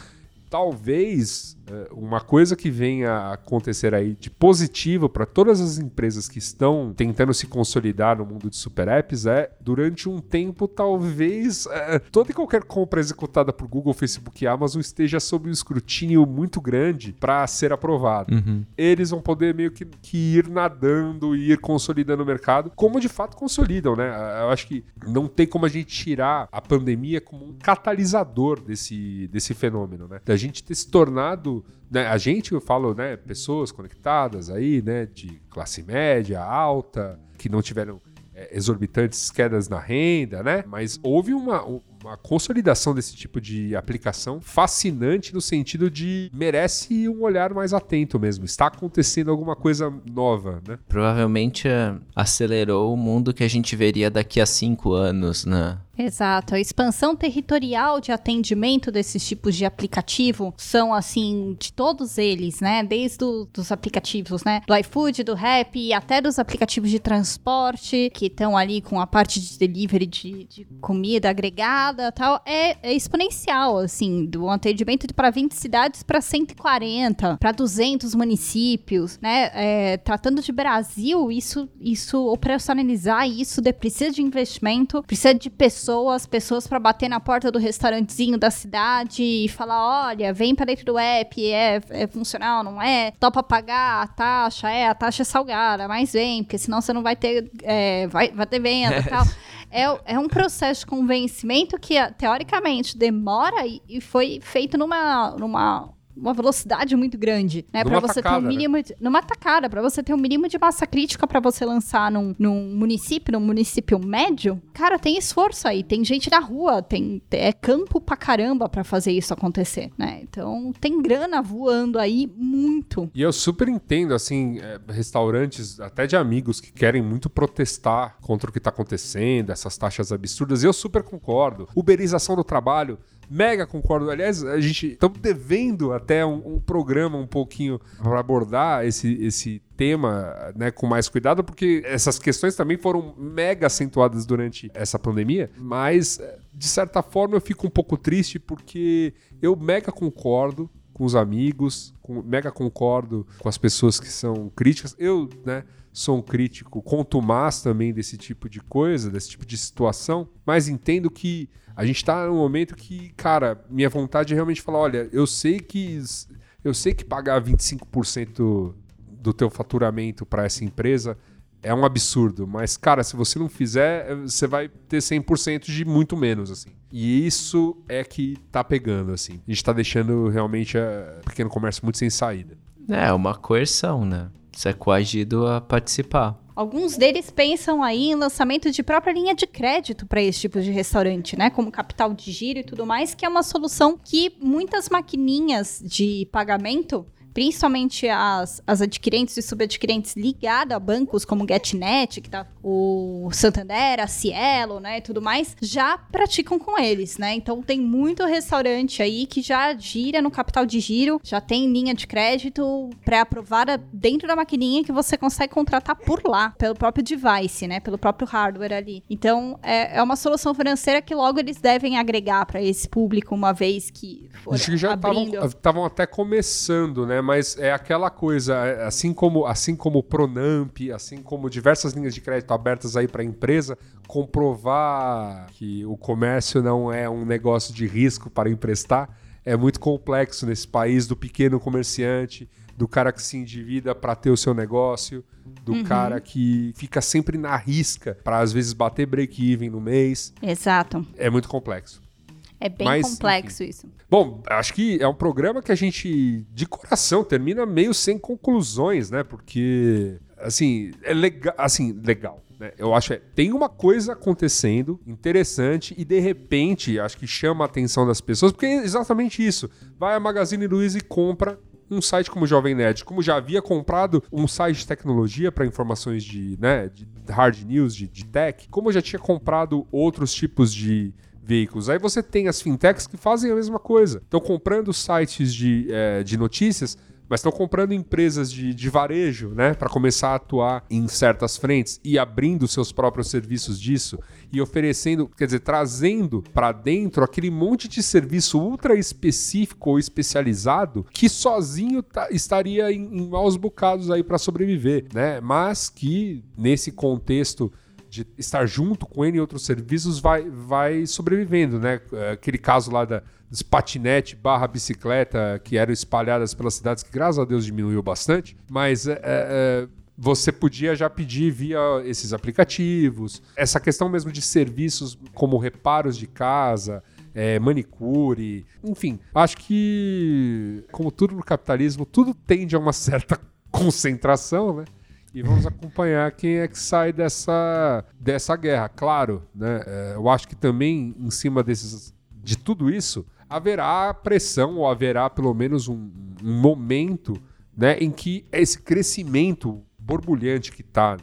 talvez é, uma coisa que venha a acontecer aí de positivo para todas as empresas que estão tentando se consolidar no mundo de super apps é, durante um tempo, talvez é, toda e qualquer compra executada por Google, Facebook e Amazon esteja sob um escrutínio muito grande para ser aprovado. Uhum. Eles vão poder meio que, que ir nadando e ir consolidando o mercado, como de fato consolidam, né? Eu acho que não tem como a gente tirar a pandemia como um catalisador desse, desse fenômeno, né? Da gente ter se tornado né, a gente, eu falo, né, pessoas conectadas aí, né, de classe média, alta, que não tiveram é, exorbitantes quedas na renda, né? Mas houve uma, uma consolidação desse tipo de aplicação fascinante no sentido de merece um olhar mais atento mesmo. Está acontecendo alguma coisa nova, né? Provavelmente é, acelerou o mundo que a gente veria daqui a cinco anos, né? Exato. A expansão territorial de atendimento desses tipos de aplicativo são, assim, de todos eles, né? Desde os dos aplicativos, né? Do iFood, do Rap e até dos aplicativos de transporte, que estão ali com a parte de delivery de, de comida agregada tal. É, é, exponencial, assim, do atendimento para 20 cidades para 140, para 200 municípios, né? É, tratando de Brasil, isso, isso operacionalizar isso precisa de investimento, precisa de pessoas pessoas, pessoas para bater na porta do restaurantezinho da cidade e falar, olha, vem para dentro do app, é, é funcional, não é? Topa pagar a taxa, é, a taxa é salgada, mas vem, porque senão você não vai ter, é, vai, vai ter venda e [laughs] tal. É, é um processo de convencimento que, teoricamente, demora e, e foi feito numa, numa uma velocidade muito grande, né? Para você tacada, ter um né? mínimo, né? de, numa tacada, para você ter um mínimo de massa crítica para você lançar num, num município, num município médio. Cara, tem esforço aí, tem gente na rua, tem é campo pra caramba para fazer isso acontecer, né? Então tem grana voando aí muito. E eu super entendo, assim, é, restaurantes, até de amigos que querem muito protestar contra o que tá acontecendo, essas taxas absurdas. E eu super concordo. Uberização do trabalho Mega concordo. Aliás, a gente estamos devendo até um, um, programa um pouquinho para abordar esse, esse tema né, com mais cuidado, porque essas questões também foram mega acentuadas durante essa pandemia. Mas, de certa forma, eu fico um pouco triste porque eu mega concordo com os amigos, com, mega concordo com as pessoas que são críticas. Eu, né? Sou um crítico contumaz também desse tipo de coisa, desse tipo de situação, mas entendo que a gente está num momento que, cara, minha vontade é realmente falar, olha, eu sei que eu sei que pagar 25% do teu faturamento para essa empresa é um absurdo, mas cara, se você não fizer, você vai ter 100% de muito menos assim. E isso é que tá pegando assim. A gente tá deixando realmente o pequeno comércio muito sem saída. É, uma coerção, né? Você é coagido a participar. Alguns deles pensam aí em lançamento de própria linha de crédito para esse tipo de restaurante, né? Como capital de giro e tudo mais, que é uma solução que muitas maquininhas de pagamento principalmente as, as adquirentes e subadquirentes ligadas a bancos como GetNet, que tá o Santander, a Cielo, né, e tudo mais, já praticam com eles, né? Então tem muito restaurante aí que já gira no capital de giro, já tem linha de crédito pré-aprovada dentro da maquininha que você consegue contratar por lá, pelo próprio device, né, pelo próprio hardware ali. Então é, é uma solução financeira que logo eles devem agregar para esse público uma vez que for Acho que já estavam até começando, né? Mas é aquela coisa, é, assim como assim como o Pronamp, assim como diversas linhas de crédito abertas aí para a empresa, comprovar que o comércio não é um negócio de risco para emprestar é muito complexo nesse país do pequeno comerciante, do cara que se endivida para ter o seu negócio, do uhum. cara que fica sempre na risca para às vezes bater break-even no mês. Exato. É muito complexo. É bem Mas, complexo enfim. isso. Bom, acho que é um programa que a gente, de coração, termina meio sem conclusões, né? Porque, assim, é legal. Assim, legal. Né? Eu acho que é, tem uma coisa acontecendo interessante e de repente acho que chama a atenção das pessoas, porque é exatamente isso. Vai a Magazine Luiza e compra um site como o Jovem Nerd, como já havia comprado um site de tecnologia para informações de, né, de hard news, de, de tech, como já tinha comprado outros tipos de veículos. Aí você tem as fintechs que fazem a mesma coisa. Estão comprando sites de, é, de notícias mas estão comprando empresas de, de varejo, né, para começar a atuar em certas frentes e abrindo seus próprios serviços disso e oferecendo, quer dizer, trazendo para dentro aquele monte de serviço ultra específico ou especializado que sozinho tá, estaria em, em maus bocados aí para sobreviver, né? Mas que nesse contexto de estar junto com ele em outros serviços vai, vai sobrevivendo, né? Aquele caso lá da, dos patinete barra bicicleta que eram espalhadas pelas cidades, que graças a Deus diminuiu bastante, mas é, é, é, você podia já pedir via esses aplicativos. Essa questão mesmo de serviços como reparos de casa, é, manicure, enfim, acho que, como tudo no capitalismo, tudo tende a uma certa [laughs] concentração, né? E vamos acompanhar quem é que sai dessa, dessa guerra. Claro, né? É, eu acho que também em cima desses, de tudo isso haverá pressão ou haverá pelo menos um, um momento né, em que esse crescimento borbulhante que está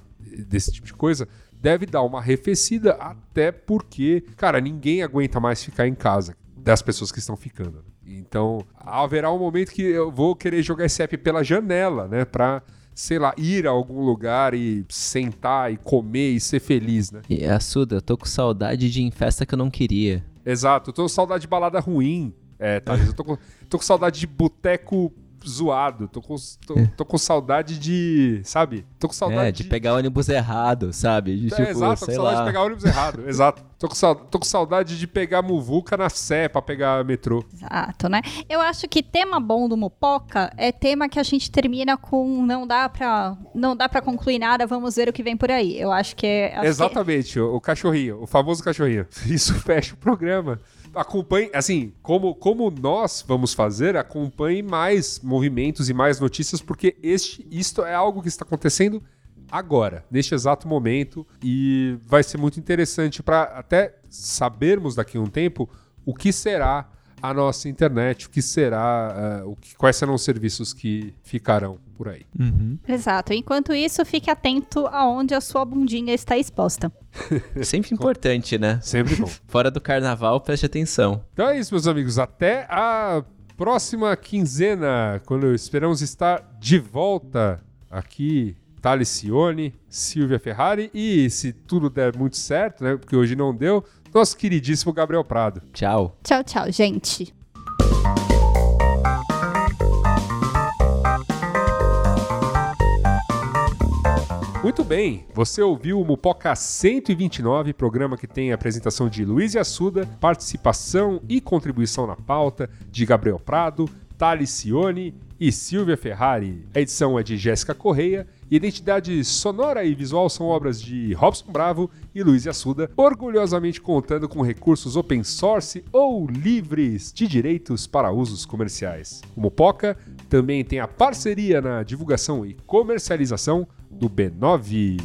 desse tipo de coisa deve dar uma arrefecida, até porque, cara, ninguém aguenta mais ficar em casa das pessoas que estão ficando. Né? Então, haverá um momento que eu vou querer jogar esse app pela janela, né, para sei lá, ir a algum lugar e sentar e comer e ser feliz, né? E Assuda, eu tô com saudade de ir em festa que eu não queria. Exato, eu tô com saudade de balada ruim. É, Thales, eu tô com, tô com saudade de boteco zoado. Tô com, tô, tô, com saudade de. Sabe? Tô com saudade é, de, de pegar ônibus errado, sabe? De, é, tipo, exato, tô com saudade lá. de pegar ônibus errado. [laughs] exato. Tô com, saudade, tô com saudade de pegar muvuca na Sé pra pegar metrô. Exato, né? Eu acho que tema bom do Mupoca é tema que a gente termina com não dá pra, não dá pra concluir nada, vamos ver o que vem por aí. Eu acho que é. Acho Exatamente, que... O, o cachorrinho, o famoso cachorrinho. [laughs] Isso fecha o programa acompanhe, assim, como, como nós vamos fazer, acompanhe mais movimentos e mais notícias, porque este, isto é algo que está acontecendo agora, neste exato momento, e vai ser muito interessante para até sabermos daqui a um tempo o que será a nossa internet, o que será, uh, o que, quais serão os serviços que ficarão por aí. Uhum. Exato. Enquanto isso, fique atento aonde a sua bundinha está exposta. [laughs] Sempre importante, né? Sempre bom. [laughs] Fora do carnaval, preste atenção. Então é isso, meus amigos. Até a próxima quinzena, quando esperamos estar de volta aqui Talicione, Silvia Ferrari e, se tudo der muito certo, né, porque hoje não deu, nosso queridíssimo Gabriel Prado. Tchau. Tchau, tchau, gente. Muito bem, você ouviu o Mupoca 129, programa que tem a apresentação de Luiz Assuda, participação e contribuição na pauta de Gabriel Prado, Talicione e Silvia Ferrari. A edição é de Jéssica Correia identidade sonora e visual são obras de Robson Bravo e Luiz Assuda, orgulhosamente contando com recursos open source ou livres de direitos para usos comerciais. O Mupoca também tem a parceria na divulgação e comercialização do B9.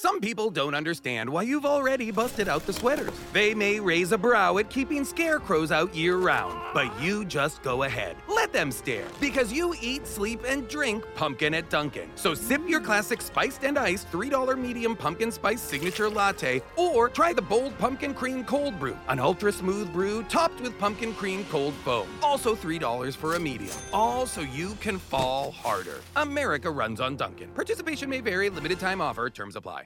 Some people don't understand why you've already busted out the sweaters. They may raise a brow at keeping scarecrows out year round, but you just go ahead. Let them stare, because you eat, sleep, and drink pumpkin at Dunkin'. So sip your classic spiced and iced $3 medium pumpkin spice signature latte, or try the bold pumpkin cream cold brew, an ultra smooth brew topped with pumpkin cream cold foam. Also $3 for a medium. All so you can fall harder. America runs on Dunkin'. Participation may vary, limited time offer, terms apply.